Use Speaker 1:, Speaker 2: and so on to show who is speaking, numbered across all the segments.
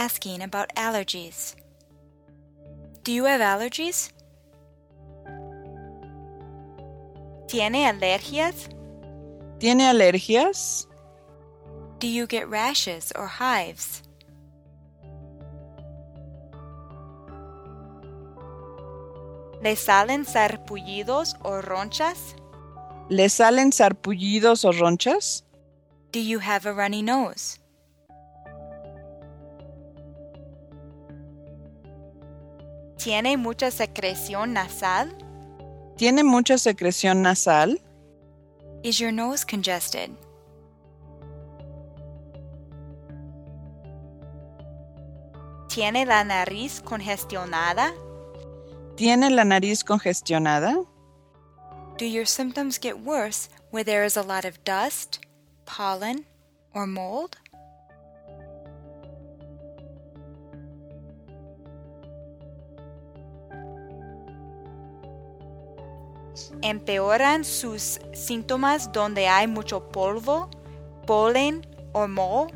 Speaker 1: asking about allergies. Do you have allergies? ¿Tiene alergias?
Speaker 2: ¿Tiene alergias?
Speaker 1: Do you get rashes or hives? ¿Le salen sarpullidos o ronchas?
Speaker 2: ¿Le salen sarpullidos o ronchas?
Speaker 1: Do you have a runny nose? ¿Tiene mucha secreción nasal?
Speaker 2: ¿Tiene mucha secreción nasal?
Speaker 1: Is your nose congested? ¿Tiene la nariz congestionada?
Speaker 2: ¿Tiene la nariz congestionada?
Speaker 1: Do your symptoms get worse where there is a lot of dust, pollen, or mold? ¿Empeoran sus síntomas donde hay mucho polvo, polen o moho?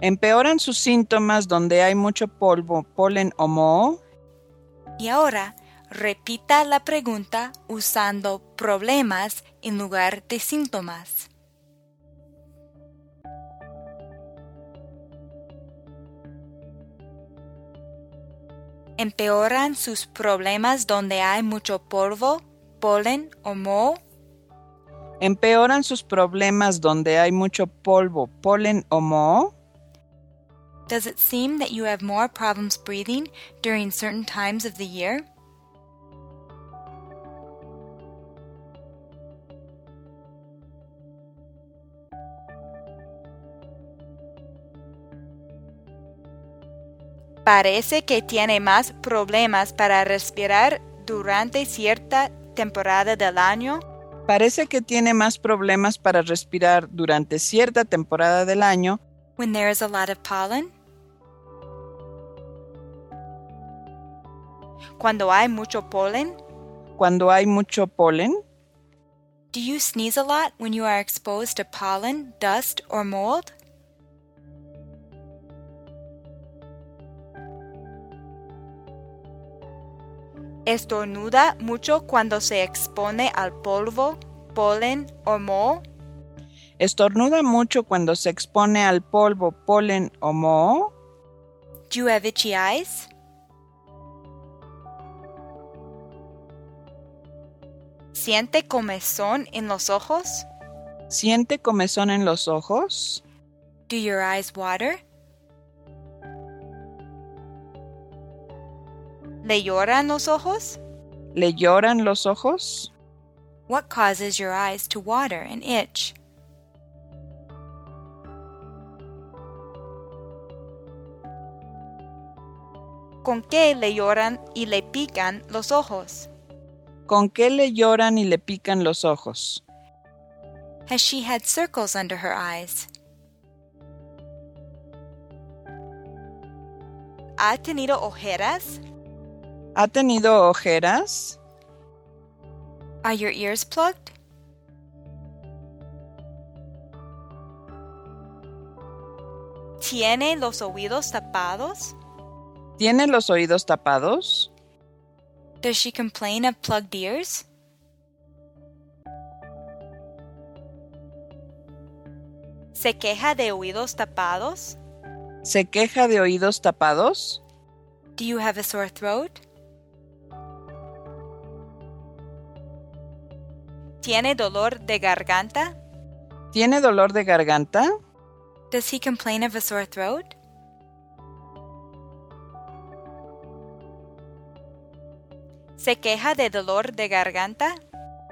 Speaker 2: ¿Empeoran sus síntomas donde hay mucho polvo, polen o moho?
Speaker 1: Y ahora, repita la pregunta usando problemas en lugar de síntomas. ¿Empeoran sus problemas donde hay mucho polvo, polen o moho?
Speaker 2: ¿Empeoran sus problemas donde hay mucho polvo, polen o moho?
Speaker 1: Does it seem that you have more problems breathing during certain times of the year? Parece que tiene más problemas para respirar durante cierta temporada del año.
Speaker 2: Parece que tiene más problemas para respirar durante cierta temporada del año
Speaker 1: when there is a lot of pollen. Cuando hay mucho polen.
Speaker 2: cuando hay mucho polen.
Speaker 1: Do you sneeze a lot when you are exposed to pollen, dust, or mold? ¿Estornuda mucho cuando se expone al polvo, polen o moho?
Speaker 2: ¿Estornuda mucho cuando se expone al polvo, polen o moho?
Speaker 1: Do you have itchy eyes? ¿Siente comezón en los ojos?
Speaker 2: ¿Siente comezón en los ojos?
Speaker 1: Do your eyes water? ¿Le lloran los ojos?
Speaker 2: ¿Le lloran los ojos?
Speaker 1: What causes your eyes to water and itch? ¿Con qué le lloran y le pican los ojos?
Speaker 2: ¿Con qué le lloran y le pican los ojos?
Speaker 1: Has she had circles under her eyes? ¿Ha tenido ojeras?
Speaker 2: ¿Ha tenido ojeras?
Speaker 1: Are your ears plugged? ¿Tiene los oídos tapados?
Speaker 2: ¿Tiene los oídos tapados?
Speaker 1: Does she complain of plugged ears? ¿Se queja de oídos tapados?
Speaker 2: ¿Se queja de oídos tapados?
Speaker 1: Do you have a sore throat? ¿Tiene dolor de garganta?
Speaker 2: ¿Tiene dolor de garganta?
Speaker 1: Does he complain of a sore throat? ¿Se queja de dolor de garganta?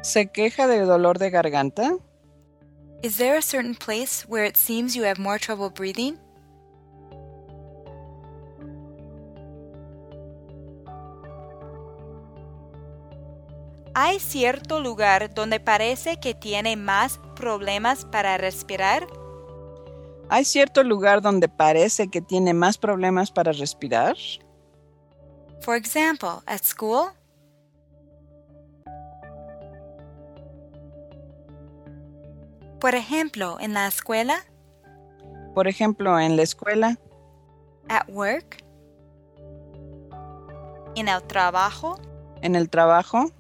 Speaker 2: ¿Se queja de dolor de garganta?
Speaker 1: Is there a certain place where it seems you have more trouble breathing? ¿Hay cierto lugar donde parece que tiene más problemas para respirar?
Speaker 2: ¿Hay cierto lugar donde parece que tiene más problemas para respirar?
Speaker 1: For example, at school? Por ejemplo, en la escuela?
Speaker 2: Por ejemplo, en la escuela.
Speaker 1: At work? En el trabajo?
Speaker 2: ¿En el trabajo?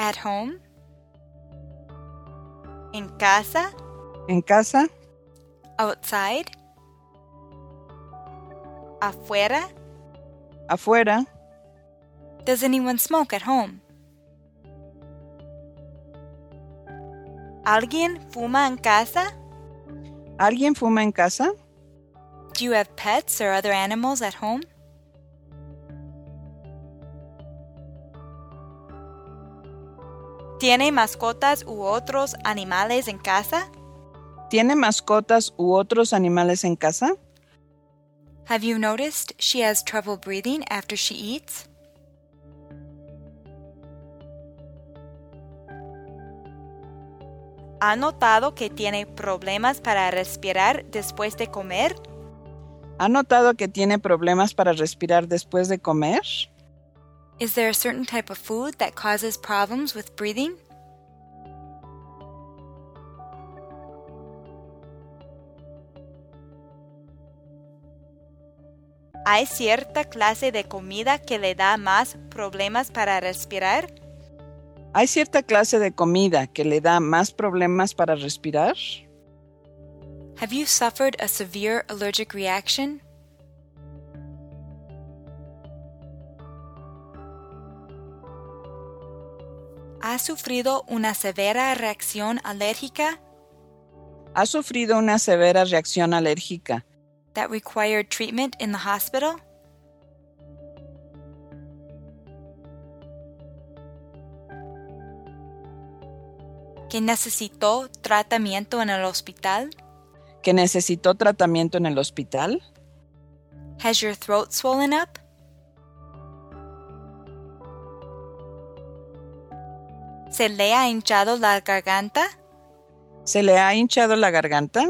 Speaker 1: At home? En casa?
Speaker 2: ¿En casa?
Speaker 1: Outside? Afuera?
Speaker 2: ¿Afuera?
Speaker 1: Does anyone smoke at home? ¿Alguien fuma en casa?
Speaker 2: ¿Alguien fuma en casa?
Speaker 1: Do you have pets or other animals at home? ¿Tiene mascotas u otros animales en casa?
Speaker 2: ¿Tiene mascotas u otros animales en casa?
Speaker 1: Have you noticed she has trouble breathing after she eats? ¿Ha notado que tiene problemas para respirar después de comer?
Speaker 2: ¿Ha notado que tiene problemas para respirar después de comer?
Speaker 1: Is there a certain type of food that causes problems with breathing? ¿Hay cierta clase de comida que le da más problemas para respirar?
Speaker 2: ¿Hay cierta clase de comida que le da más problemas para respirar?
Speaker 1: Have you suffered a severe allergic reaction? Sufrido una severa reacción alérgica
Speaker 2: ¿Ha sufrido una severa reacción alérgica
Speaker 1: that required treatment in the hospital? ¿Que necesitó tratamiento en el hospital?
Speaker 2: que necesitó tratamiento en el hospital?
Speaker 1: Has your throat swollen up? ¿Se le ha hinchado la garganta?
Speaker 2: ¿Se le ha hinchado la garganta?